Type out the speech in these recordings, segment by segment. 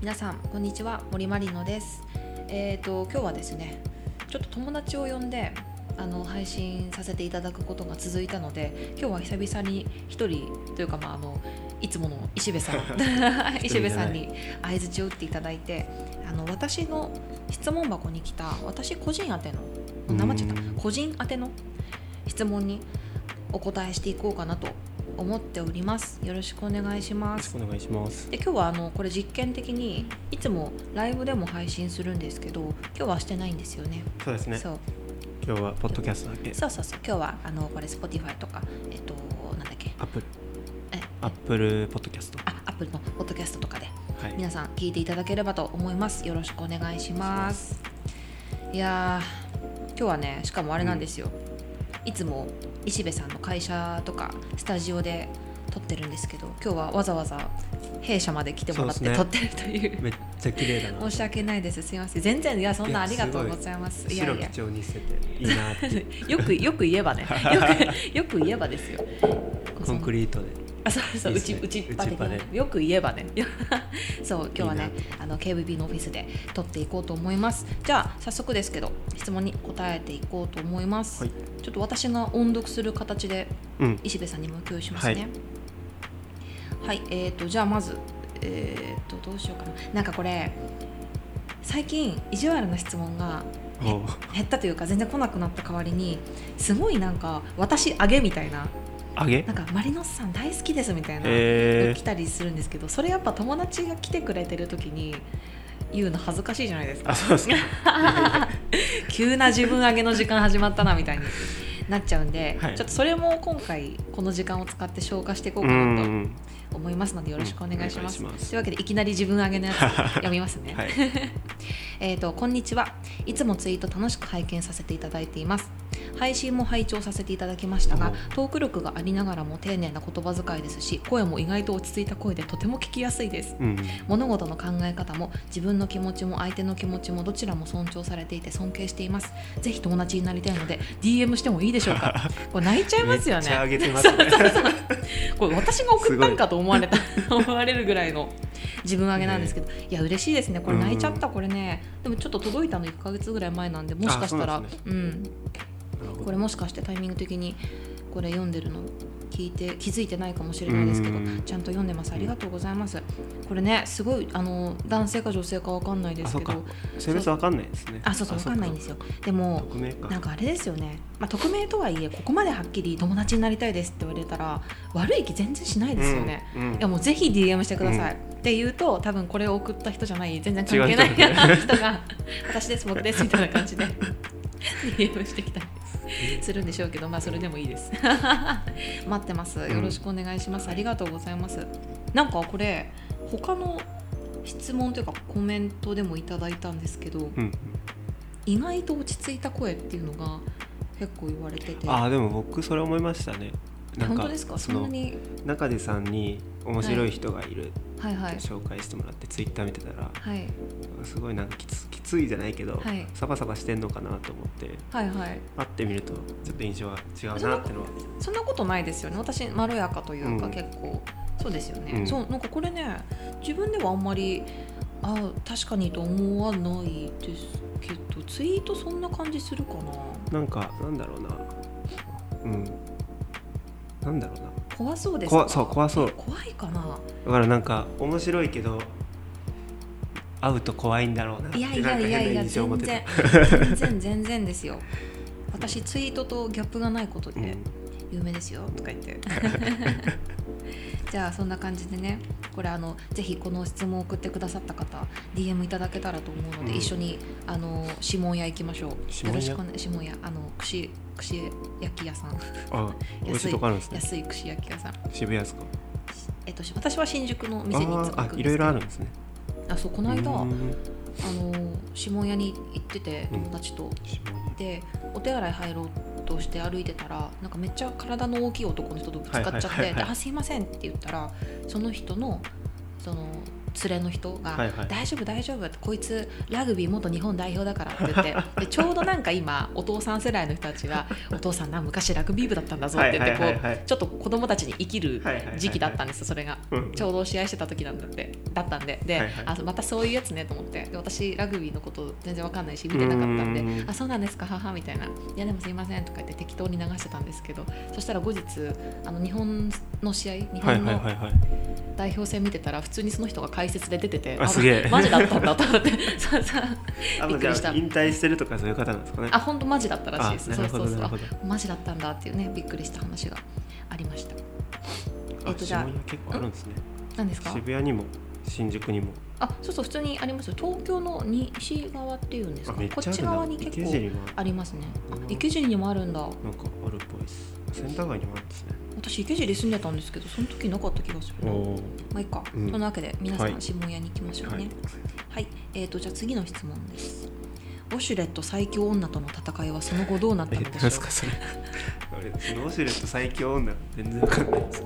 皆さんこんにちは森まりのです。えっ、と今日はですねちょっと友達を呼んであの配信させていただくことが続いたので今日は久々に一人というかまああのいつもの石部さん 石部さんに相づちを打っていただいてあの私の質問箱に来た私個人宛ての生ちゃったうん個人宛ての質問にお答えしていこうかなと思っております。よろしくお願いしよますお願いします。で今日はあのこれ実験的にいつもライブでも配信するんですけど今日はしてないんですよね。そうですね。そう。今日はポッドキャストだけ。そうそうそう。今日はあのこれ Spotify とかえっとなんだっけ？アップルえアップルポッドキャスト。あアップルのポッドキャストとかではい。皆さん聞いていただければと思います。よろしくお願いします。いやー今日はねしかもあれなんですよ、いつも石部さんの会社とかスタジオで撮ってるんですけど今日はわざわざ弊社まで来てもらって撮ってるという。めっちゃ綺麗だな。申し訳ないです。すいません。全然いやそんなありがとうございます。いや白い。や基調にしてていいな。よくよく言えばね。よくよく言えばですよ。コンクリートで。あそうそうね。うちうちっでよく言えばね。そう今日はねいいあの KVB のオフィスで撮っていこうと思います。じゃあ早速ですけど質問に答えていこうと思います、はい。ちょっと私が音読する形でうん。石部さんにも共有しますね。はい、えーとじゃあまずえー、とどうしようかな。なんかこれ最近意地悪な質問が減ったというか全然来なくなった代わりにすごいなんか私あげみたいな揚げ？なんかマリノスさん大好きですみたいな、え来たりするんですけどそれやっぱ友達が来てくれてる時に言うの恥ずかしいじゃないですー。か。急な自分上げの時間始まったなみたいになっちゃうんで、はいちょっとそれも今回この時間を使って消化していこううかなとん。思いますのでよろしくお願いします,、うんますというわけでいきなり自分上げのやつ読みますね、は い。えーとこんにちはいつもツイート楽しく拝見させていただいています配信も拝聴させていただきましたがおトーク力がありながらも丁寧な言葉遣いですし声も意外と落ち着いた声でとても聞きやすいです。うん。物事の考え方も自分の気持ちも相手の気持ちもどちらも尊重されていて尊敬しています。ぜひ友達になりたいので DM してもいいでしょうか？これ泣いちゃいますよね。これ私が送ったんかと思われた 思われるぐらいの自分上げなんですけど、いや嬉しいですね。これ泣いちゃったこれね。でもちょっと届いたの1ヶ月ぐらい前なんでもしかしたらうなんこれもしかしてタイミング的にこれ読んでるの聞いて気づいてないかもしれないですけどうん。ちゃんと読んでます。ありがとうございます。これねすごいあの男性か女性かわかんないですけど。性別わかんないですね。あそうそうわかんないんですよ。よでも。なんかあれですよね、まあ、匿名とはいえここまではっきり友達になりたいですって言われたら悪い気全然しないですよね、うん。うん。いやもうぜひ DM してください、って言うと多分これを送った人じゃない全然関係ない人が私です僕ですみたいな感じで DM してきたりするんでしょうけどまあそれでもいいです。待ってます。よろしくお願いします、ありがとうございます。なんかこれ他の質問というかコメントでもいただいたんですけどうん。意外と落ち着いた声っていうのが結構言われてて。あーでも僕それ思いましたね。なんか本当ですか？そんなに？中出さんに面白い人がいるはい。はい。紹介してもらってツイッター見てたらはい。すごいなんかきつきついじゃないけど、はい。サバサバしてんのかなと思ってはいはい。会ってみるとちょっと印象は違うなってのは。そんなことないですよね。私まろやかというか、うん。結構。そうですよね、うん。そうなんかこれね自分ではあんまりあ確かにと思わないですけどツイートそんな感じするかな？なんかなんだろうな。うんなんだろうな。怖そうです。か怖そう怖そう。怖いかな。だからなんか面白いけど会うと怖いんだろうなっていやいやいやいや全然全然全然ですよ。私ツイートとギャップがないことでうん。有名ですよとか言って じゃあそんな感じでねこれあのぜひこの質問を送ってくださった方 DM いただけたらと思うので、うん。一緒にあの指紋屋行きましょう。指紋屋？よろしくお願い指紋屋。あの串串焼き屋さん。あ 美味しいとこあるんですね。安い串焼き屋さん。渋谷ですか？えっと私は新宿の店にいつも行くんですけど。あーあいろいろあるんですね。あそうこの間あうん。の指紋屋に行っててうん。友達と、でお手洗い入ろうとして歩いてたらなんかめっちゃ体の大きい男の人とぶつかっちゃってあすいませんって言ったらその人のその連れの人がはいはい「大丈夫大丈夫」ってこいつラグビー元日本代表だからって言ってでちょうどなんか今お父さん世代の人たちが「お父さんな昔ラグビー部だったんだぞ」って言ってこうちょっと子供たちに生きる時期だったんですよそれが。うんちょうど試合してた時なんだってだったんで。で、はいはい。あまたそういうやつねと思って。で私ラグビーのこと全然わかんないし見てなかったんでうんあそうなんですか母みたいな。いやでもすいませんとか言って適当に流してたんですけどそしたら後日あの日本の試合日はい本の代表戦見てたら普通にその人が解説で出ててあすげえ。マジだったんだと思って。そうそう。あびっくりした。引退してるとかそういう方なんですかね。あ本当マジだったらしいです。そうそうそう。マジだったんだっていうねびっくりした話がありました。えっとじゃあ結構あるんですね。何ですか？渋谷にも新宿にも。あそうそう普通にありますよ。東京の西側っていうんですあかこっち側に結構ありますね。池尻にもあるんだ。なんかあるっぽいです。センター街にもあるんですね私池尻住んでたんですけどその時なかった気がするな。まおあいいか、うん。そんなわけで皆さはい。ん下屋に行きましょうね。ははい。い、えーとじゃあ次の質問です。ウォシュレット最強女との戦いはその後どうなったえのでしょうか？それ。俺そのオシュレット最強女。全然わかんないです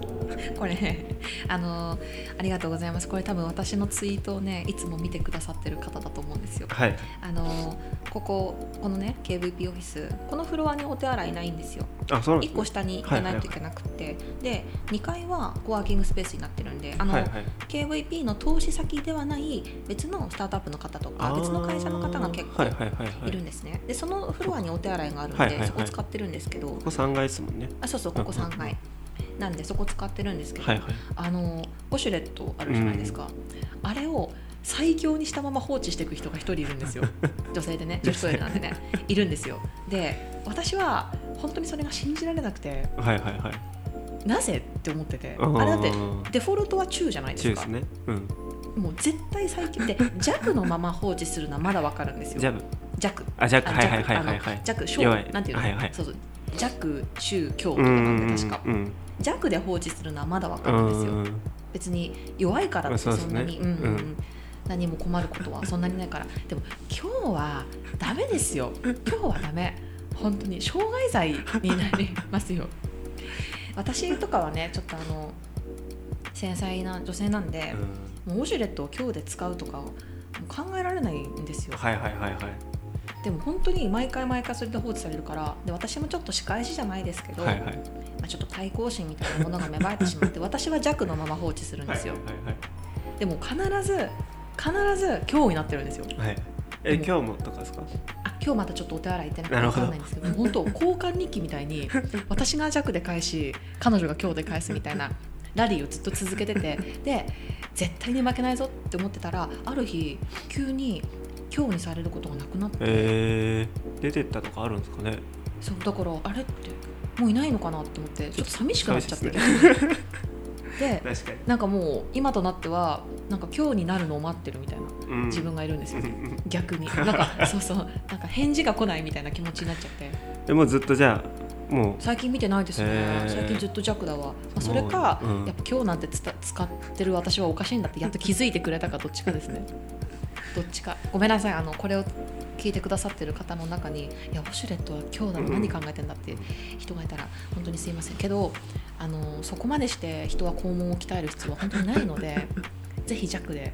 これねあのーありがとうございます。これ多分私のツイートをねいつも見てくださってる方だと思うんですよ。はい。あのーこここのね KVP オフィスこのフロアにお手洗いないんですよ。1あそうなんですね。個下に行かないといけなくて、で2階はコワーキングスペースになってるんであの、はいはい。KVP の投資先ではない別のスタートアップの方とか別の会社の方が結構はいはいはいはい。いるんですね、でそのフロアにお手洗いがあるんで、はいはいはい。そこ使ってるんですけど。ここ3階ですもんね。あそうそうここ3階なんでそこ使ってるんですけど、はいはい。あのウォシュレットあるじゃないですか、あれを最強にしたまま放置していく人が一人いるんですよ。女性でね女子トイレなんでね。いるんですよ。で私は本当にそれが信じられなくてはいはいはい。なぜって思っててあれだってデフォルトは中じゃないですか。中ですね。うん。もう絶対最強。で弱のまま放置するのはまだわかるんですよ。弱あジャックあはいはいはいはいはい。弱。小なんていうの、はいはい。そうそう。弱中強とかうんなんで確か。うん弱で放置するのはまだわかうるんですよ。ん。別に弱いからってそんなに、うんうんうん。うん。何も困ることはそんなにないから。でも今日はダメですよ。今日はダメ。本当に。傷害罪になりますよ。私とかはねちょっとあの繊細な女性なんで、もうウォシュレットを今日で使うとか考えられないんですよ。はいはいはいはいでも本当に毎回毎回それで放置されるからで私もちょっと仕返しじゃないですけど、はいはい。まあ、ちょっと対抗心みたいなものが芽生えてしまって 私は弱のまま放置するんですよ、はいはいでも必ず必ず今日になってるんですよ。はい。はいえ今日もとかですか？あ今日またちょっとお手洗い行ってなくて分かんないんですけど本当交換日記みたいに 私が弱で返し彼女が今日で返すみたいなラリーをずっと続けててで絶対に負けないぞって思ってたらある日急に今日にされることがなくなって。えー、出てったとかあるんですかね。そうだからあれってもういないのかなって思ってちょっと寂しくなっちゃって。寂で なんかもう今となってはなんか今日になるのを待ってるみたいなうん。自分がいるんですよ、うんうん逆に。なんかそうそう。なんか返事が来ないみたいな気持ちになっちゃって。でもずっとじゃあも最近見てないですね。へー。最近ずっと弱だわ、まあ、それか、うん。やっぱ今日なんてつた使ってる私はおかしいんだってやっと気づいてくれたかどっちかですねどっちか。ごめんなさい。あのこれを聞いてくださってる方の中にいやウォシュレットは今日だろうん何考えてんだって人がいたら本当にすいません。けどあのそこまでして人は肛門を鍛える必要は本当にないので ぜひ弱で。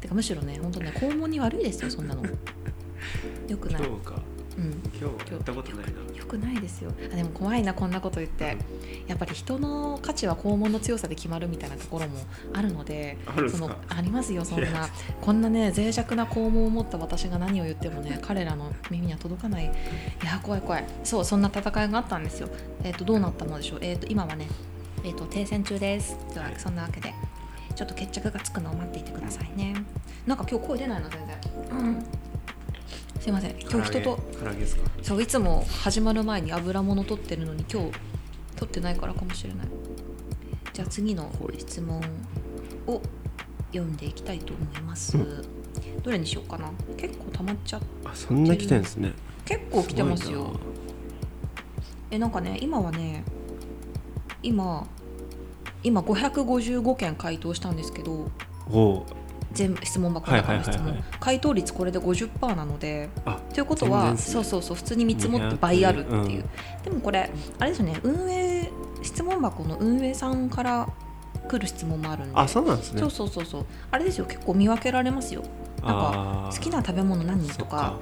てかむしろね本当ね肛門に悪いですよそんなの。よくうない、今日か。うん、今日はやったことないな。よくないですよ。あでも怖いなこんなこと言って。やっぱり人の価値は肛門の強さで決まるみたいなところもあるのでそのあるんですか？ありますよそんな。こんなね脆弱な肛門を持った私が何を言ってもね彼らの耳には届かない。いや怖い怖い。そうそんな戦いがあったんですよ。えっ、とどうなったのでしょう。えっ、と今はねえっ、と停戦中です。でははい。そんなわけでちょっと決着がつくのを待っていてくださいね。なんか今日声出ないの全然。うんすいません。今日人と。唐揚げですか？そういつも始まる前に油物取ってるのに今日取ってないからかもしれない。じゃあ次のはい。質問を読んでいきたいと思います、うどれにしようかな。結構溜まっちゃあそんな来てんですね。結構来てますよ。えなんかね今はね今今555件回答したんですけどなおう全部質問箱の中の質問はいはいはい。はい回答率これで50%なのであということは、ね。そうそうそう普通に見積もって倍あるっていう、うんでもこれあれですよね運営質問箱の運営さんから来る質問もあるんで。あそうなんですね。そうそうそうそう。あれですよ結構見分けられますよ。なんか好きな食べ物何とか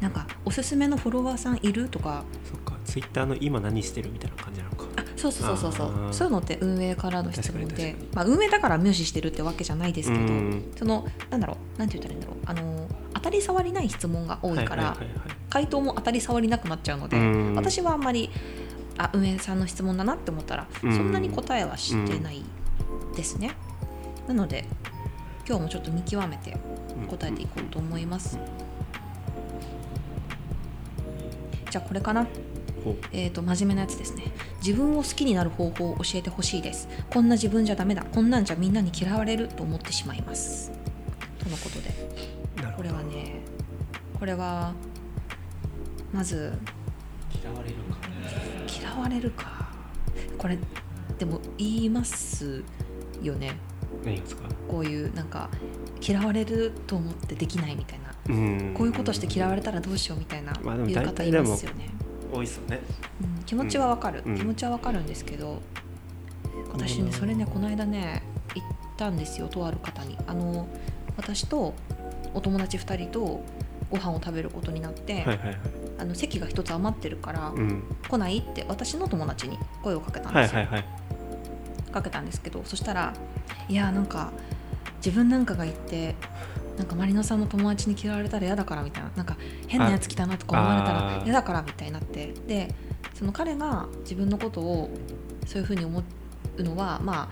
なんかおすすめのフォロワーさんいるとか。そっか。ツイッターの今何してるみたいな感じなのか。あそうそうそうそうそう。いうのって運営からの質問でまあ、運営だから無視してるってわけじゃないですけど、うん。そのなんだろうなんて言ったらいいんだろう。あの当たり障りない質問が多いから、はいはいはいはい。回答も当たり障りなくなっちゃうので、うん。私はあんまりあ運営さんの質問だなって思ったら、うん。そんなに答えはしてないですね、なので今日もちょっと見極めて答えていこうと思います、じゃあこれかなえー、と真面目なやつですね。自分を好きになる方法を教えてほしいです。こんな自分じゃダメだ。こんなんじゃみんなに嫌われると思ってしまいます。とのことで。これはねこれはまず嫌われるか。嫌われるか。これでも言いますよね。何ですか？こういうなんか嫌われると思ってできないみたいな。うん。こういうことして嫌われたらどうしようみたいな言う方いますよね、多いっすよね。うん、気持ちはわかる、うん。気持ちはわかるんですけど私ねそれねこの間ね言ったんですよとある方に。あの私とお友達2人とご飯を食べることになって、はいはいはい。あの席が1つ余ってるから、うん。来ないって私の友達に声をかけたんですよ、はいはいはい。かけたんですけどそしたらいやなんか自分なんかが言ってなんかマリノさんの友達に嫌われたら嫌だからみたいななんか変なやつ来たなとか思われたあら嫌だからみたいになって。でその彼が自分のことをそういうふうに思うのはまあ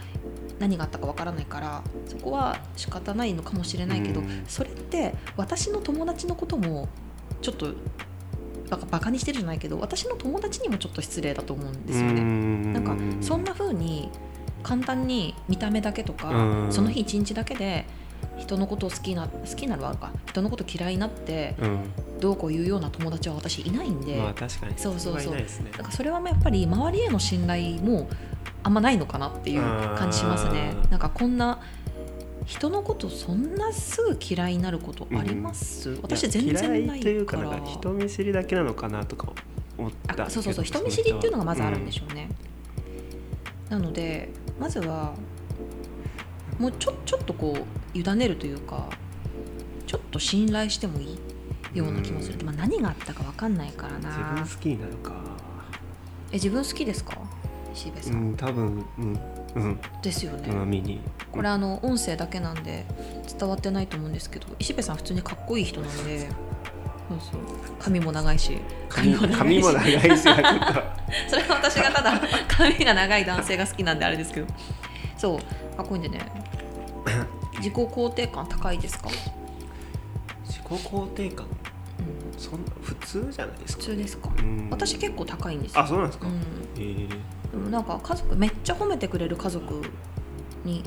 何があったかわからないからそこは仕方ないのかもしれないけど、うん。それって私の友達のこともちょっとバカバカにしてるじゃないけど私の友達にもちょっと失礼だと思うんですよね。ななんかそんな風に簡単に見た目だけとか、うん。その日一日だけで人のことを好きな好きになるわか。人のこと嫌いになってうん。どうこう言うような友達は私いないんで、まあ確かに。そうそうそう。ね。なんかそれはやっぱり周りへの信頼もあんまないのかなっていう感じしますね。うんなんかこんな人のことそんなすぐ嫌いになることあります、私全然ないというかからなんか人見知りだけなのかなとか思ったあそうそうそう。人見知りっていうのがまずあるんでしょうね、なのでまずはもうちょちょっとこう委ねるというかちょっと信頼してもいいような気もする、うん。まあ、何があったか分かんないから自な分好きになるか。え自分好きですか？石部さ、うんん多分うんうん。ですよね、まみに。これあの音声だけなんで伝わってないと思うんですけど石部さん普通にかっこいい人なんで。そうそう。髪も長いし。髪長いし。髪も長いし それは私がただ髪が長い男性が好きなんであれですけどそう。かっこいいんでね。自己肯定感高いですか、自己肯定感？うん、そんな普通じゃないですか？普通ですか？うん。私結構高いんですよ。あそうなんですか、うん。へえ。でもなんか家族めっちゃ褒めてくれる家族に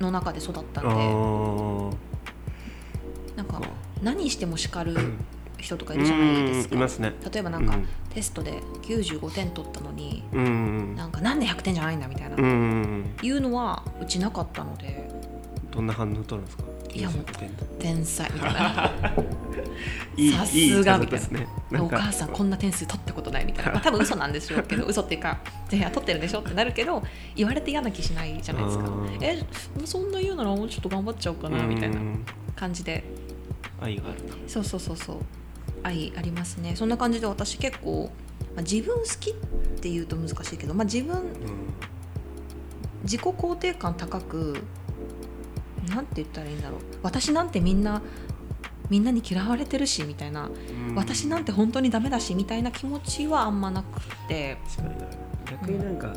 の中で育ったんで。なんか何しても叱るう ん人とかいるじゃないですか。いますね。例えばなんか、テストで95点取ったのにうんうんなんかなんで100点じゃないんだみたいな、うんうんいうのはうちなかったので。どんな反応取るんですか？いやもう95点天才みたいな。いいさすいいが家族ですね。なんか。お母さんこんな点数取ったことないみたいな、まあ、多分嘘なんでしょうけど嘘っていうかいや取ってるでしょってなるけど言われて嫌な気しないじゃないですか。えそんな言うならもうちょっと頑張っちゃおうかなみたいなうん。感じで。愛があるな。そうそうそうそう愛ありますね。そんな感じで私結構、まあ、自分好きっていうと難しいけど、まあ、自分うん自己肯定感高くなんて言ったらいいんだろう。私なんてみんなみんなに嫌われてるしみたいな、うん。私なんて本当にダメだしみたいな気持ちはあんまなくて。逆になんか、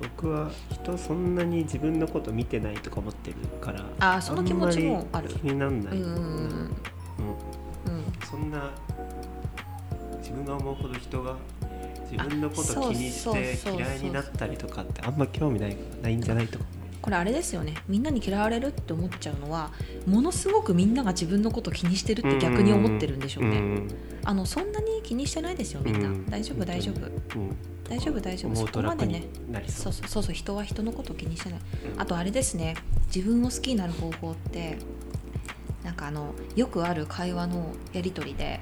僕は人そんなに自分のこと見てないとか思ってるからあーその気持ちもある。気になんない、うんうんうんうん。うん。そんな自分が思うほど人が自分のこと気にして嫌いになったりとかってあんま興味ないないんじゃないとか。これあれですよね。みんなに嫌われるって思っちゃうのはものすごくみんなが自分のこと気にしてるって逆に思ってるんでしょうね、ん。あのそんなに気にしてないですよみんな、うん。大丈夫大丈夫。うん。大丈夫大丈夫。思そうこまでね。そう。そうそうそうそう人は人のこと気にしてない。うん。あとあれですね。自分を好きになる方法ってなんかあのよくある会話のやり取りで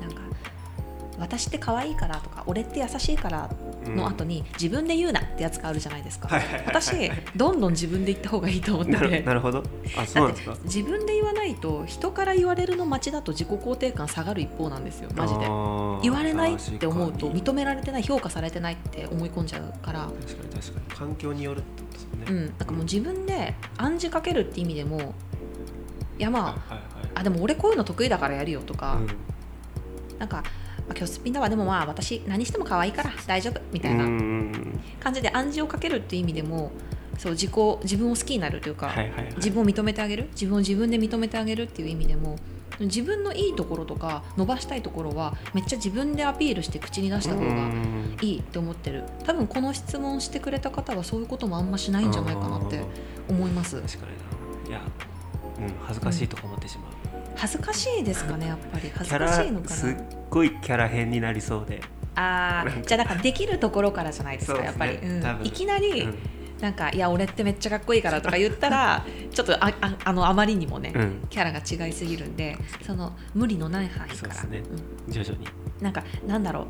なんか私って可愛いからとか俺って優しいからの後に自分で言うなってやつがあるじゃないですか、はいはいはいはい。私どんどん自分で言った方がいいと思ってなるてなるほど。あそうなんですか？自分で言わないと人から言われるの待ちだと自己肯定感下がる一方なんですよマジで。言われないって思うと認められてない評価されてないって思い込んじゃう。から確かに確かに。環境によるってことですよね。うんなんかもう自分で暗示かけるって意味でもいやまあはいはいはい。あでも俺こういうの得意だからやるよとか、うん。なんか、まあ、今日すっぴんだわでもまあ私何しても可愛いから大丈夫みたいなうん感じで暗示をかけるっていう意味でもそう自己自分を好きになるというか、はいはいはい。自分を認めてあげる自分を自分で認めてあげるっていう意味でも自分のいいところとか伸ばしたいところはめっちゃ自分でアピールして口に出した方うがんいいって思ってる。多分この質問してくれた方はそういうこともあんましないんじゃないかなって思います。確かにな。いや、うん、恥ずかしいとか思ってしまう、恥ずかしいですかねやっぱり。恥ずかしいのラすっかなごいキャラ変になりそうで、あーじゃあだからできるところからじゃないですかね。やっぱり、うん。いきなり、うん。なんか「いや俺ってめっちゃかっこいいから」とか言ったらちょっとあああのあまりにもね、うん。キャラが違いすぎるんでその無理のない範囲から、そうですね。うん。徐々に。なんかなんだろう。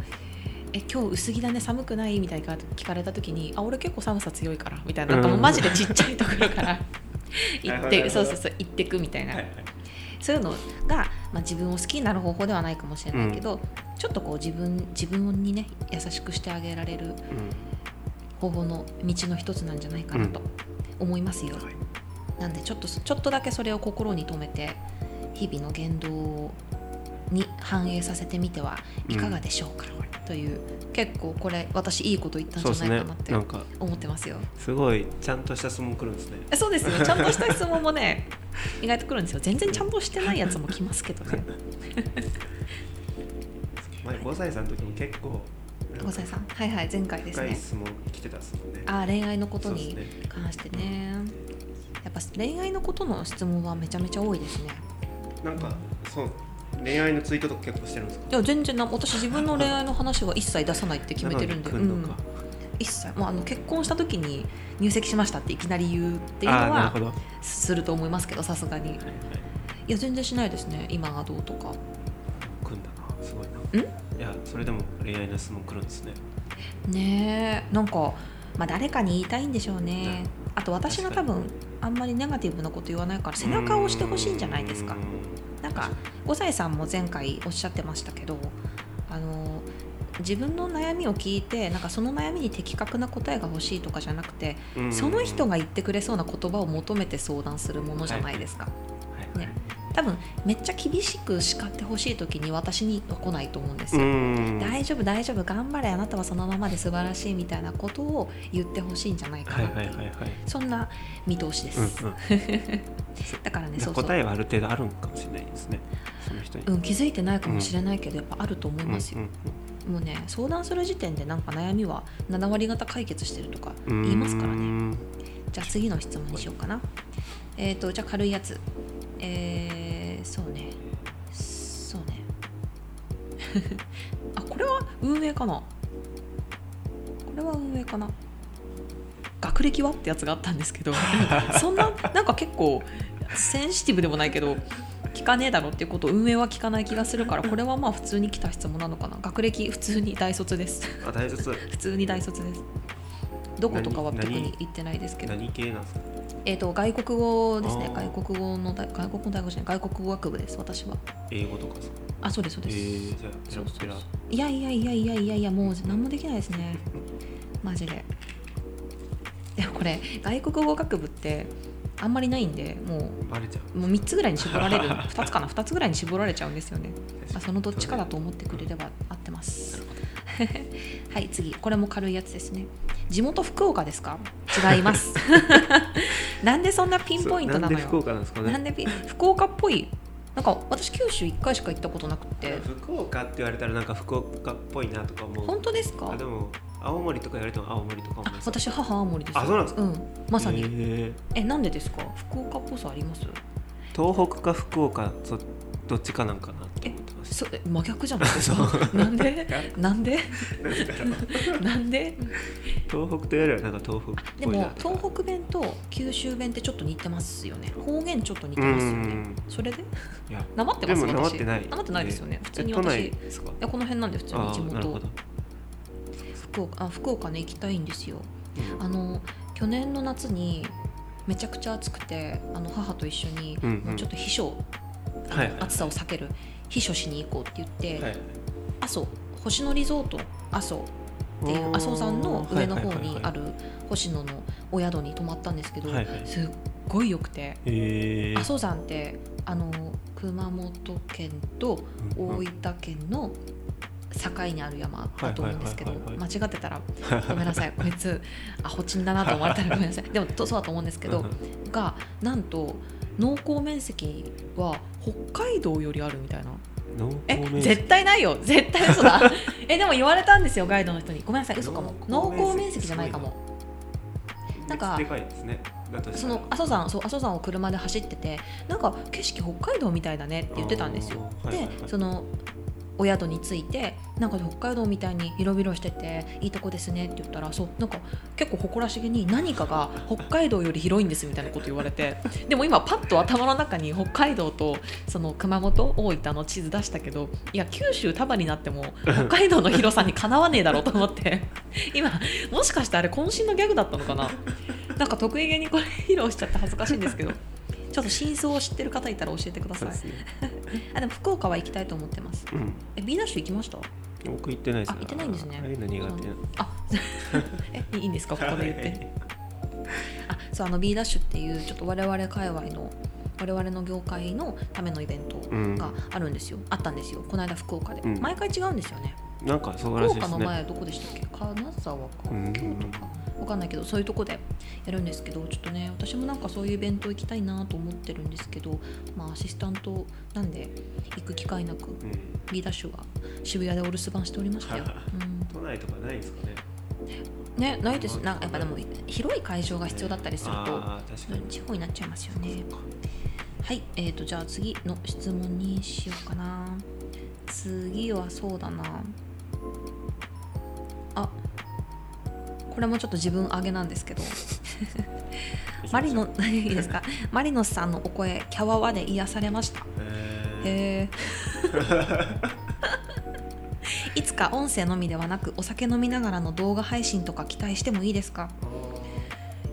え今日薄着だね寒くない？みたいな聞かれた時にあ俺結構寒さ強いからみたいな。なんかもうマジでちっちゃいところから 言ってそうそうそう言ってくみたいな、はいはいそういうのが、まあ、自分を好きになる方法ではないかもしれないけど、ちょっとこう自分自分にね優しくしてあげられる方法の道の一つなんじゃないかなと思いますよ、はい。なんでちょっとちょっとだけそれを心に留めて日々の言動に反映させてみてはいかがでしょうか、という結構これ私いいこと言ったんじゃないかなって思ってますよ。すごいちゃんとした質問来るんですね。えそうですよ。ちゃんとした質問もね 意外と来るんですよ。全然ちゃんとしてないやつも来ますけどね。前5歳さんの時も結構小西さん？はいはい前回ですね。質問来てたっすもんね。あー恋愛のことに関してね。やっぱ恋愛のことの質問はめちゃめちゃ多いですね。なんかそう恋愛のツイートとか結構してるんですか？いや全然な私自分の恋愛の話は一切出さないって決めてるんで、うん一切もうあの結婚した時に入籍しましたっていきなり言うっていうのはすると思いますけどさすがに。いはい、や全然しないですね今がどうとか。来んだな。すごいな。いやそれでも恋愛の質問来るんですね。ねえ。なんか、まあ、誰かに言いたいんでしょうね。あと私が多分あんまりネガティブなこと言わないから背中を押してほしいんじゃないですか。うなんか五歳さんも前回おっしゃってましたけどあの自分の悩みを聞いてなんかその悩みに的確な答えが欲しいとかじゃなくてーん。その人が言ってくれそうな言葉を求めて相談するものじゃないですか、はい。はい。ね。多分めっちゃ厳しく叱ってほしい時に私には来ないと思うんですうよ、ん。大丈夫大丈夫頑張れあなたはそのままで素晴らしいみたいなことを言ってほしいんじゃないかはいなっていう、はいはいはいそんな見通しです、うんうん。だからねそう答えはある程度あるんかもしれないですね。その人に、うん、気づいてないかもしれないけど、やっぱあると思いますよ、うんもうね相談する時点でなんか悩みは7割方解決してるとかうん。言いますからね。うんじゃあ次の質問にしようかな。えっ、とじゃあ軽いやつ。えー、そうね。そうね。あこれは運営かな？これは運営かな？学歴は？ってやつがあったんですけどそんななんか結構センシティブでもないけど聞かねえだろっていうことを運営は聞かない気がするからこれはまあ普通に来た質問なのかな。学歴普通に大卒です。あ大卒。普通に大卒です。どことかは特何？に言ってないですけど。何系なんですか？えー、と外国語ですね。外国語の大外国の大学じゃない。外国語学部です私は。英語とかですかあそうですそうえです、ー、じゃあペそうそう。ラペラいやいやいやいやいやいやもう何もできないですね。マジで。でもこれ外国語学部ってあんまりないんでもうう。もう3つぐらいに絞られる。2つかな？2つぐらいに絞られちゃうんですよね。まあそのどっちかだと思ってくれれば合ってます。はい次。これも軽いやつですね。地元福岡ですか？違います。なんでそんなピンポイントなのそうなんで福よ岡なんですかね。なんで福岡っぽいなんか私九州1回しか行ったことなくて。福岡って言われたらなんか福岡っぽいなとか思う。本当ですか？あでも青森とか言われても青森とか思いあます私母青森です。よあそうなんですか？うんまさに、ええなんでですか？福岡っぽさあります？ー東北か福岡そどっちかなんかなそえ真逆じゃない？ですか なんで？なんでなんで？た東北というよりはなんか東北っでも東北弁と九州弁ってちょっと似てますよね。方言ちょっと似てうますよね。ん。それで？なまってますなまっ私てない。なまってないですよね。え普通に私いやこの辺なんで普通にあ地元。福岡あ福岡ね行きたいんですよ。うん。あの去年の夏にめちゃくちゃ暑くてあの母と一緒に、うんうん。もうちょっと避暑、あのはいはい。暑さを避ける避暑しに行こうって言って、はい。阿蘇星野リゾート阿蘇っていう阿蘇山の上の方にある星野のお宿に泊まったんですけど、はいはい。すっごい良くてえー。阿蘇山ってあの熊本県と大分県の境にある山だと思うんですけど間違ってたら ごめんなさい。こいつアホチンだなと思われたらごめんなさい。でもとそうだと思うんですけどがなんと農耕面積は北海道よりあるみたいな。濃え絶対ないよ。絶対嘘だ。えでも言われたんですよガイドの人に。ごめんなさい。嘘かも。農農耕耕面積じゃないかも。な。んかでかいですね。その阿蘇山そう阿蘇山を車で走っててなんか景色北海道みたいだねって言ってたんですよ。はいはいはい。でそのお宿に着いてなんか北海道みたいに広々してていいとこですねって言ったらそうなんか結構誇らしげに何かが北海道より広いんですみたいなこと言われてでも今パッと頭の中に北海道とその熊本大分の地図出したけどいや九州束になっても北海道の広さにかなわねえだろうと思って 今もしかしてあれ渾身のギャグだったのかな？なんか得意げにこれ披露しちゃって恥ずかしいんですけど。ちょっと真相を知ってる方いたら教えてください。ですね。あでも福岡は行きたいと思ってます。うん。え B ダッシュ行きました？僕行ってないですあ行ってないんですね。あ えいいいんですか？ここで言って。はい。あそうあの B ダッシュっていうちょっと我々界隈の我々の業界のためのイベントうん。があるんですよ、あったんですよ。この間福岡で、うん。毎回違うんですよね。なんかそう福らしいですね。岡の前どこでしたっけ？金沢か。うん。京都かわかんないけどそういうとこでやるんですけどちょっとね私もなんかそういうイベント行きたいなと思ってるんですけどまあアシスタントなんで行く機会なくうん。B ダッシュは渋谷でお留守番しておりましたよ、うん。都内とかないですかね。ねないです。なんかやっぱでも広い会場が必要だったりすると地方になっちゃいますよね。はいえーとじゃあ次の質問にしようかな。次はそうだなこれもちょっと自分上げなんですけど。マリノいいですか？マリノスさんのお声キャワワで癒されました。えへえ いつか音声のみではなくお酒飲みながらの動画配信とか期待してもいいですか？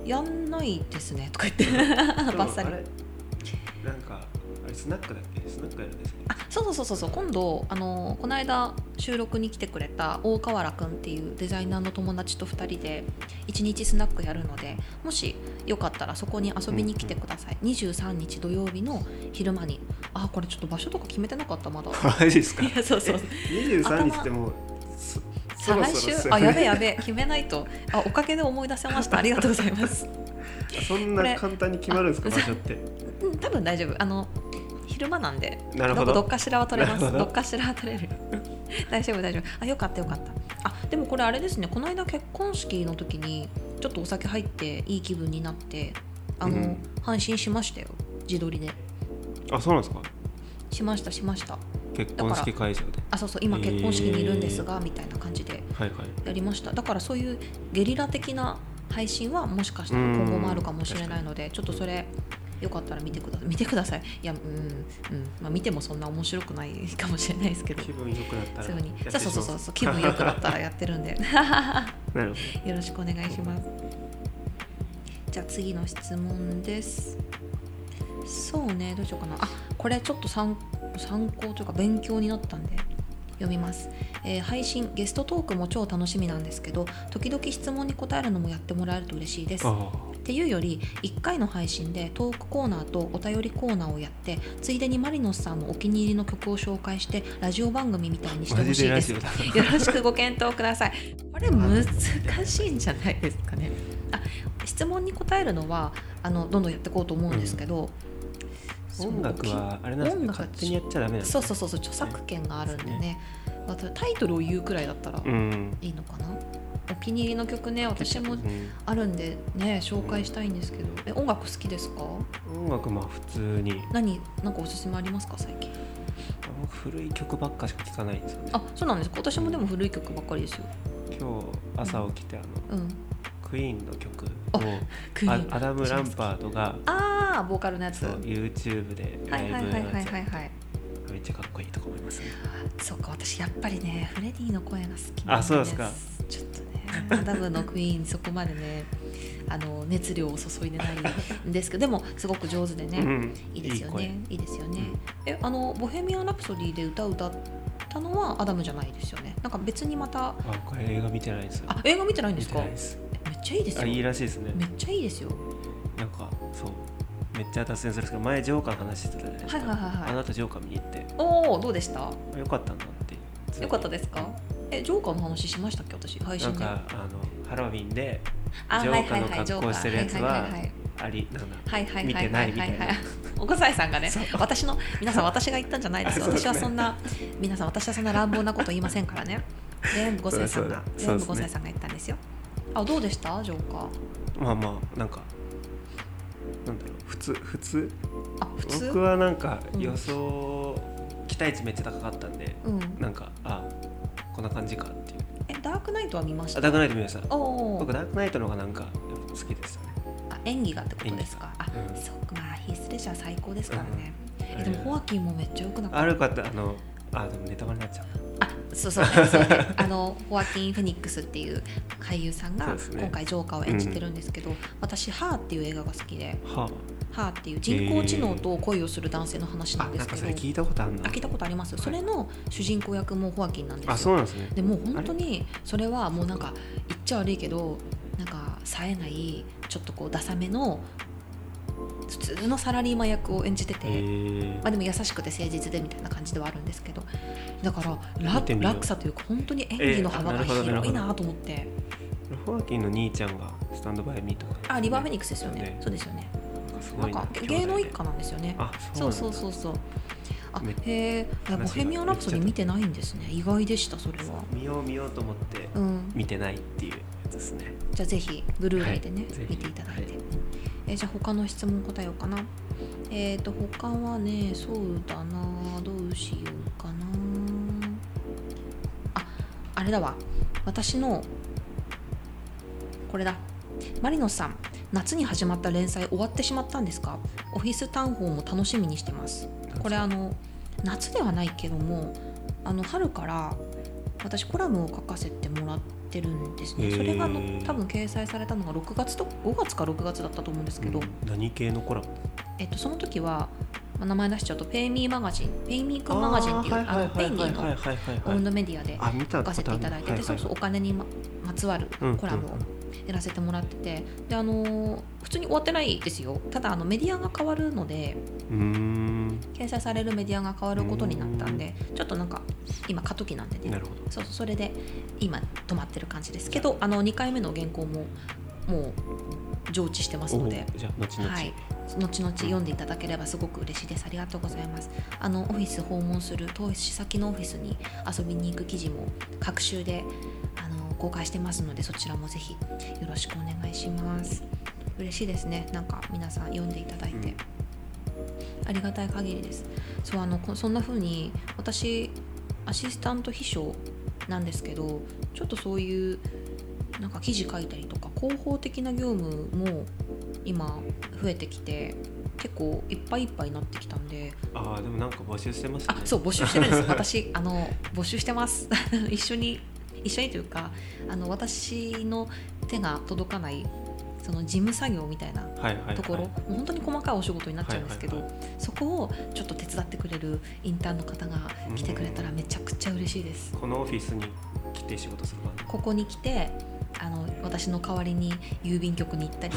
ー。やんないですね。とか言って。バッサリ。なんかあれスナックだっけ？スナックやるんですけそうそうそう今度あのこの間収録に来てくれた大河原くんっていうデザイナーの友達と2人で1日スナックやるのでもしよかったらそこに遊びに来てください、23日土曜日の昼間に。あこれちょっと場所とか決めてなかったまだ。マジですか？いやそうそう。23日ってもう再来週？あやべやべ。決めないと。あおかげで思い出せました。ありがとうございます。そんな簡単に決まるんですか？あ場所って。うん多分大丈夫。あの昼間なんでなるほど。どっかしらは取れます。ど。どっかしらは取れる。大丈夫大丈夫。あよかったよかった。あでもこれあれですね。この間結婚式の時にちょっとお酒入っていい気分になってあの、うん。配信しましたよ。自撮りで。あそうなんですか？しましたしました。結婚式会場で。あそうそう今結婚式にいるんですが、みたいな感じではいはい。やりました。だからそういうゲリラ的な配信はもしかしたら今後もあるかもしれないのでちょっとそれよかったら見てください見てください。いやうんうん。まあ見てもそんな面白くないかもしれないですけど。気分良くなったらそうそうそうそう気分良くなったらやってるんで。なるほよろしくお願いします。じゃあ次の質問です。そうね。どうしようかな。あこれちょっと参参考というか勉強になったんで。読みます、えー配信ゲストトークも超楽しみなんですけど時々質問に答えるのもやってもらえると嬉しいですっていうより1回の配信でトークコーナーとお便りコーナーをやってついでにマリノスさんのお気に入りの曲を紹介してラジオ番組みたいにあしてほしいです。よろしくご検討ください。これ難しいんじゃないですかね。あ質問に答えるのはあのどんどんやっていこうと思うんですけど、そう音楽はあれなんです音楽か勝手にやっちゃダメなんですそうそうそうそう著作権があるんでね、またタイトルを言うくらいだったらうん。いいのかな、お気に入りの曲ね私もうん。あるんでね紹介したいんですけど。え音楽好きですか？音楽まあ普通に。何なんかおすすめありますか最近？僕古い曲ばっかしか聴かないんですよね。あそうなんですか。私もでも古い曲ばっかりですよ。今日朝起きてあのうん。クイーンの曲あをクイーン。あアダム・ランバートがああボーカルのやつ。YouTube ではライブのやつ。いはいはいはいはいはいめっちゃかっこいいとか思いますね。そうか私やっぱりねフレディの声が好きなんです。あそうですかアダムのクイーンそこまでねあの熱量を注いでないんですけどでもすごく上手でね、うん。いいですよ声ね。いいですよね。えあの「ボヘミアン・ラプソディ」で歌を歌ったのはアダムじゃないですよね。なんか別にまたあこれ映画見てないです。あ映画見てないんで見す。かめっちゃいいですよ。あいいらしいですね。めっちゃいいですよ。なんかそう。めっちゃ脱線するんですけど前ジョーカーの話してたじゃないですか、はいはいはいはい。あなたジョーカー見に行って。おおどうでした？あよかったなって。よかったですか？えジョーカーの話しましたっけ？私配信でなんかあのハロウィンであジョーカーの格好してるやつはありなんだはいはい見てないいみたいな。おこさえさんがね私の皆さん私が言ったんじゃないですよ。私はそんな皆さん私はそんな乱暴なこと言いませんからね。全部ごさえさんが全部ごさえさんが言ったんですよ。あどうでした？ジョーカー？まあまあなんかなんだろう普通普通？あ普通？僕はなんかうん予想、期待値めっちゃ高かったんでうん。なんかあこんな感じかっていう。えダークナイトは見ました？あダークナイト見ました。おお僕。ダークナイトの方がなんか好きでしたね。あ演技がってことですか？あ演技。そっか。まあヒースレジャー最高ですからね。うん。えでもホアキンもめっちゃ良くなかった？あるかってあのあでもネタバレになっちゃう。あそうそう。あのホアキン・フェニックスっていう俳優さんが今回ジョーカーを演じてるんですけど、私「ハーっていう映画が好きで。は「ハーっていう人工知能と恋をする男性の話あなんですけど、あなんかそれ聞いたことある聞いたことあります？それの主人公役もホアキンなんですよ。あそうなんですね。でもう本当にそれはもうなんか言っちゃ悪いけどなんか冴えないちょっとこうダサめの普通のサラリーマン役を演じてて、まあ、でも優しくて誠実でみたいな感じではあるんですけどだから落差というか本当に演技の幅が広いなと思って。ホアキンの兄ちゃんがスタンドバイミーとか、あリバー・フェニックスですよね。ね。そうですよねなんか芸能一家なんですよね。あそうそうそうそうあめへえボヘミアン・ラプソディ見てないんですね。意外でしたそれは。見よう見ようと思ってうん。見てないっていうやつですね。じゃあぜひブルーレイでね、はい。見ていただいて、はい。えじゃあ他の質問答えようかな。えっ、ー、と他はねそうだな。どうしようかな。ああれだわ。私のこれだ。マリノスさん夏に始まった連載終わってしまったんですか？オフィスタウンホーも楽しみにしてます。これあの夏ではないけどもあの春から私コラムを書かせてもらってるんですね。それがあの多分掲載されたのが6月と5月か6月だったと思うんですけど、うん何系のコラボ？えっと、その時は、まあ、名前出しちゃうとペイミーマガジンペイミーくんマガジンっていうあのペイミーのオウンドメディアで書かせていただいてて、そうそうお金にままつわるうんコラムをやらせてもらってて、であのー普通に終わってないですよ。ただあのメディアが変わるので掲載されるメディアが変わることになったんでちょっとなんか今過渡期なんでね。なるほど。そうそれで今止まってる感じですけどあの2回目の原稿ももう常知してますので。おじゃあ後々、はい、後々読んでいただければすごく嬉しいです。ありがとうございます。あのオフィス訪問する投資先のオフィスに遊びに行く記事も各週であの公開してますのでそちらもぜひよろしくお願いします。嬉しいですね。なんか皆さん読んでいただいて、うんありがたい限りです。そうあのこそんな風に私アシスタント秘書なんですけど、ちょっとそういうなんか記事書いたりとか広報的な業務も今増えてきて結構いっぱいいっぱいになってきたんでああでもなんか募集してますねあそう募集してるんです私あの募集してます 一緒に一緒にというかあの私の手が届かないその事務作業みたいなところ、もう本当に細かいお仕事になっちゃうんですけど、はいそこをちょっと手伝ってくれるインターンの方が来てくれたらめちゃくちゃ嬉しいです。このオフィスに来て仕事するかここに来てあの私の代わりに郵便局に行ったり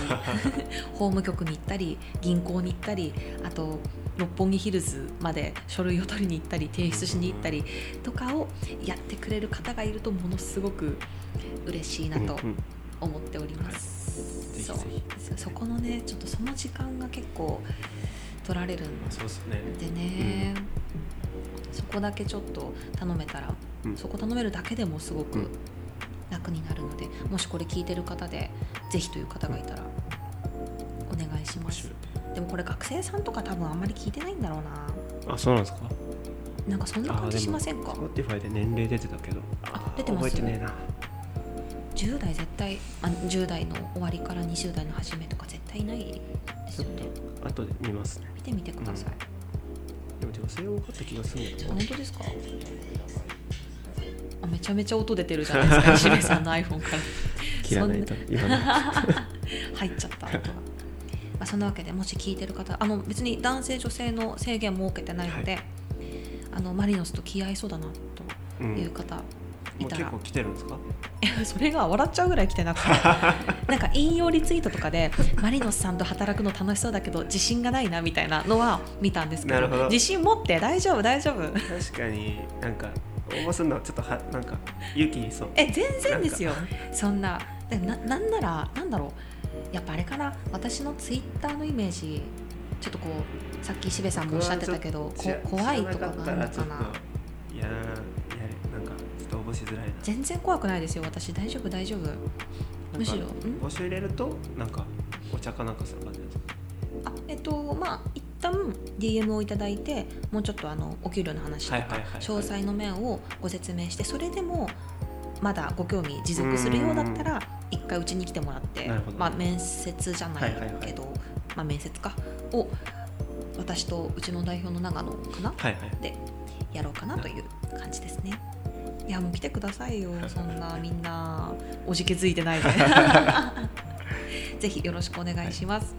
法務局に行ったり銀行に行ったりあと六本木ヒルズまで書類を取りに行ったり提出しに行ったりとかをやってくれる方がいるとものすごく嬉しいなと思っております。そう。そこのねちょっとその時間が結構取られるんですね。そこだけちょっと頼めたら、うん。そこ頼めるだけでもすごくうん。楽になるので、もしこれ聞いてる方でぜひという方がいたらお願いします、でもこれ学生さんとか多分あんまり聞いてないんだろうな。あそうなんですか？なんかそんな感じしませんか？Spotify で年齢出てたけど。あ出てます覚えてねえな。10代絶対あ10代の終わりから20代の初めとか絶対いないですよね。と後で見ますね。見てみてください、でも女性多かった気がするんだけど本当ですか？あめちゃめちゃ音出てるじゃないですか。石部さんの iPhone から。切らないと今の 入っちゃった音が。まあ、そんなわけでもし聞いてる方あの別に男性女性の制限設けてないので、あのマリノスと気合いそうだなとうんいう方いたら、もう結構来てるんですか？それが笑っちゃうぐらい来てなくて。なんか引用リツイートとかでマリノスさんと働くの楽しそうだけど自信がないなみたいなのは見たんですけど自信持って？大丈夫？大丈夫？確かになんか応募するのはちょっとはなんか勇気いりそう。え全然ですよ。そんな。でななんならなんだろうやっぱあれかな？私のツイッターのイメージちょっとこうさっきしべさんもおっしゃってたけどこ怖いとかがあるのかな？いやーやれなんかちょっと応募しづらいな。全然怖くないですよ。私大丈夫大丈夫。むしろん募集入れるとなんかお茶かなんかする感じですか？あえっとまあ一旦 DM をいただいてもうちょっとあのお給料の話とか詳細の面をご説明してそれでもまだご興味持続するようだったら一回うちに来てもらってまあ、面接じゃないはいはいはい。けど、まあ、面接かを私とうちの代表の長野かな？はいはい。でやろうかなという感じですね。いやもう来てくださいよ。そんなみんなおじけづいてないで。ぜひよろしくお願いします、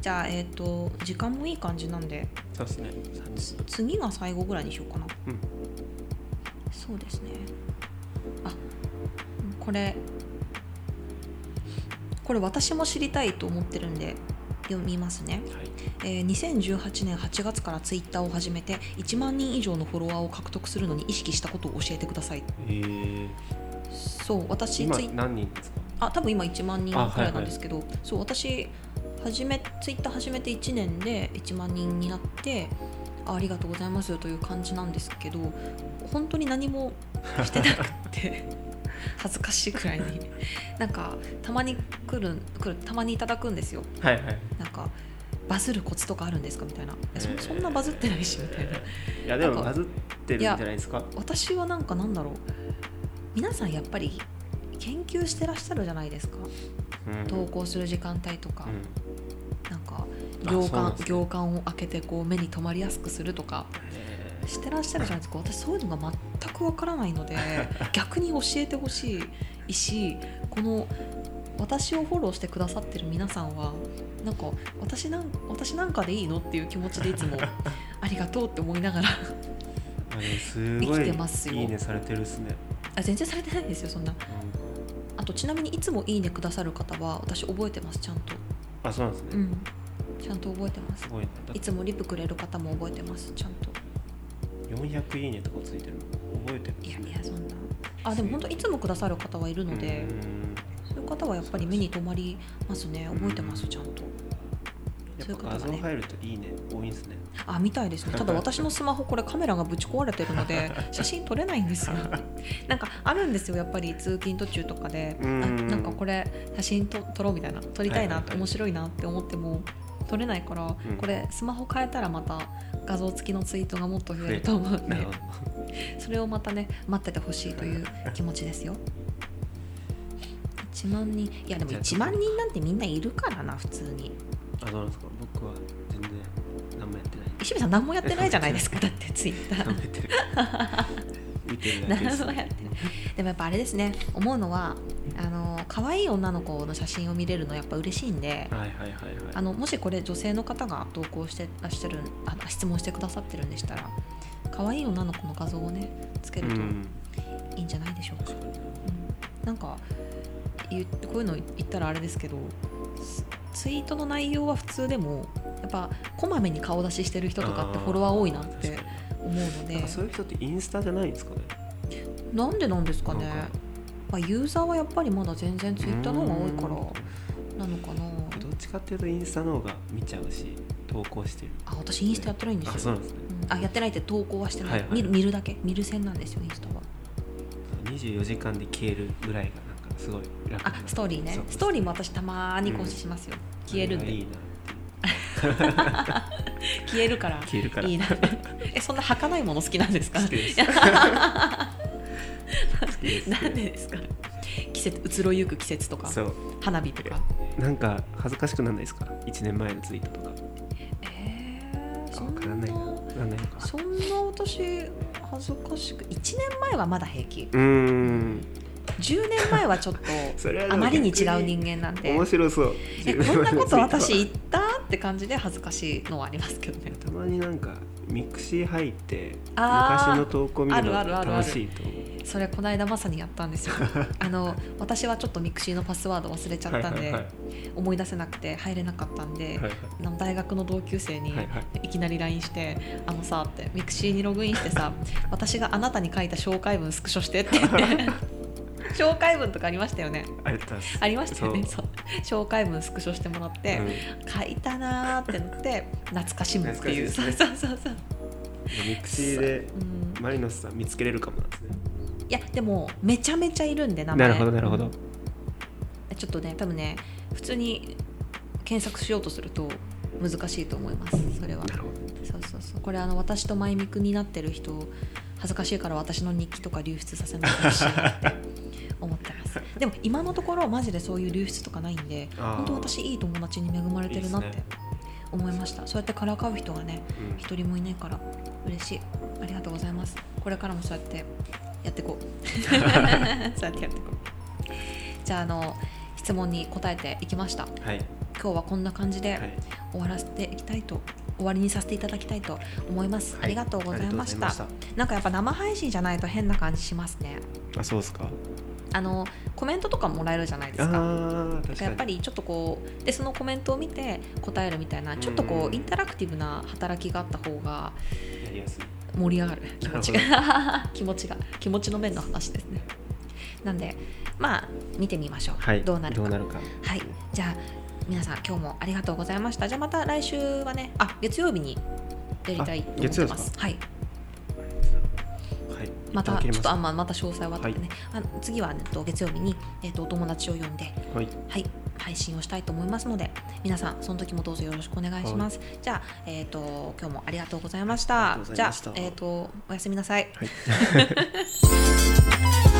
じゃあえっ、と時間もいい感じなんでそうですね。30分次が最後ぐらいにしようかな、うん。そうですね。あこれこれ私も知りたいと思ってるんで読みますね、はい。えー2018年8月からツイッターを始めて1万人以上のフォロワーを獲得するのに意識したことを教えてください。えー、そう私今ツイ何人ですか？あ多分今1万人あくらいなんですけど、そう私始めツイッター始めて1年で1万人になってあありがとうございますという感じなんですけど本当に何もしてなくて 恥ずかしいくらいに。なんかたまに来る来るたまにいただくんですよ。はいはい。なんかバズるコツとかあるんですかみたいな。えそえー。そんなバズってないしみたいな。いやでもバズってるんじゃないですか。私はなんかなんだろう。皆さんやっぱり研究してらっしゃるじゃないですか。うん。投稿する時間帯とか、うん。なんかあ行間ね。行間を開けてこう目に留まりやすくするとか。えしてらっしゃるじゃないですか。私そういうのが全くわからないので 逆に教えてほしいしこの私をフォローしてくださってる皆さんはなんか私なん私なんかでいいのっていう気持ちでいつも ありがとうって思いながら生いきてますよ。いいねされてるっすね、あ全然されてないですよそんな。うん。あとちなみにいつもいいねくださる方は私覚えてますちゃんと。あそうなんですね、うん。ちゃんと覚えてます。いつもリプくれる方も覚えてますちゃんと400いいねとかついてるの？覚えてる？いやいやそんな。あでも本当いつもくださる方はいるのでそういう方はやっぱり目に留まりますね。覚えてますちゃんと。そういう方がね。ぱ画像入るといいね。多いんですね。あ見たいですね。ただ私のスマホこれカメラがぶち壊れてるので 写真撮れないんですよ。なんかあるんですよやっぱり通勤途中とかで。あうん。なんかこれ写真と撮ろうみたいな。撮りたいな、はいはいはい。面白いなって思っても撮れないから、うん。これスマホ変えたらまた画像付きのツイートがもっと増えると思うんで。それをまたね待っててほしいという気持ちですよ。1万人いやでもじゃあ1万人なんてみんないるからな普通に。あどうなんですか。僕は全然何もやってない。石部さん何もやってないじゃないですかだってツイッター。何もやってない。でもやっぱあれですね。思うのはあの可愛い女の子の写真を見れるのやっぱ嬉しいんではいはいはいはい。あのもしこれ女性の方が投稿してらっしゃるあ質問してくださってるんでしたら可愛い女の子の画像をねつけるとうん。いいんじゃないでしょうか、うん。なんかこういうの言ったらあれですけどツツイートの内容は普通でもやっぱこまめに顔出ししてる人とかってフォロワー多いなって思うので。そういう人ってインスタじゃないんですかね？なんでなんですかね？まあ、ユーザーはやっぱりまだ全然ツイッターの方が多いからうん。なのかな。どっちかっていうとインスタの方が見ちゃうし投稿してる。あ私インスタやってないんですよ。あそうなんですね。うん。あやってないって投稿はしてない、はいはい。見る見るだけ。見る線なんですよインスタは。24時間で消えるぐらいがなんかすごい楽あストーリーね。ストーリーも私たまに更新しますよ、消えるんで。いいな 消えるから。消えるから。いいな。えそんな儚いもの好きなんですか？なんでですか？季節移ろゆく季節とか？そう。花火とか？なんか恥ずかしくならないですか？1年前のツイートとか。えー、そんわからないな。ななんないのか。そんな私恥ずかしく1年前はまだ平気。うーん。10年前はちょっと あまりに違う人間なんで。面白そう。えこんなこと私言ったって感じで恥ずかしいのはありますけどね。たまになんかミクシー入って昔の投稿見るのあるあるあるある楽しいと思うそれこの間まさにやったんですよ。あの私はちょっとミクシーのパスワード忘れちゃったんで、はいはい思い出せなくて入れなかったんで、はいはい。大学の同級生にはいはい。いきなり LINE して「あのさ」って「ミクシーにログインしてさ私があなたに書いた紹介文スクショして」って言って 紹介文とかありましたよね。あります。ありましたよね。紹介文スクショしてもらって、うん。書いたなーってなって懐かしむっていう、懐そうそうそうそう、ミクシーでうん、マリノスさん見つけれるかもなんですねいやでもめちゃめちゃいるんで名前。なるほどなるほど。うん。ちょっとね多分ね普通に検索しようとすると難しいと思いますそれは。なるほど。そうそうそう。これあの私とマイミクになってる人恥ずかしいから私の日記とか流出させないでほしいなって思ってます。でも今のところマジでそういう流出とかないんで本当私いい友達に恵まれてるなって思いました。そうやってからかう人がねうん。一人もいないから嬉しい。ありがとうございます。これからもそうやってやっていこう。そうやってやっていこう。じゃああの質問に答えていきました。はい。今日はこんな感じではい。終わらせていきたいと終わりにさせていただきたいと思います、ありがとうございました。なんかやっぱ生配信じゃないと変な感じしますね。あそうですか。あのコメントとかもらえるじゃないですあかかに。やっぱりちょっとこうでそのコメントを見て答えるみたいなちょっとこううん。インタラクティブな働きがあった方がやりやすい盛り上がる。気持ちが。気持ちが。気持ちの面の話ですね。なんでまあ見てみましょう、はい。どうなるか。どうなるか。はい。じゃあ皆さん今日もありがとうございました。じゃあまた来週はねあ月曜日にやりたいと思ってます。はい。はい。またちょっとあんままた詳細は後でね、あの次は、ね、と月曜日に、えー、とお友達を呼んで。はい。はい、配信をしたいと思いますので皆さんその時もどうぞよろしくお願いします、じゃあ、えー、と今日もありがとうございました。じゃあえー、とおやすみなさい。はい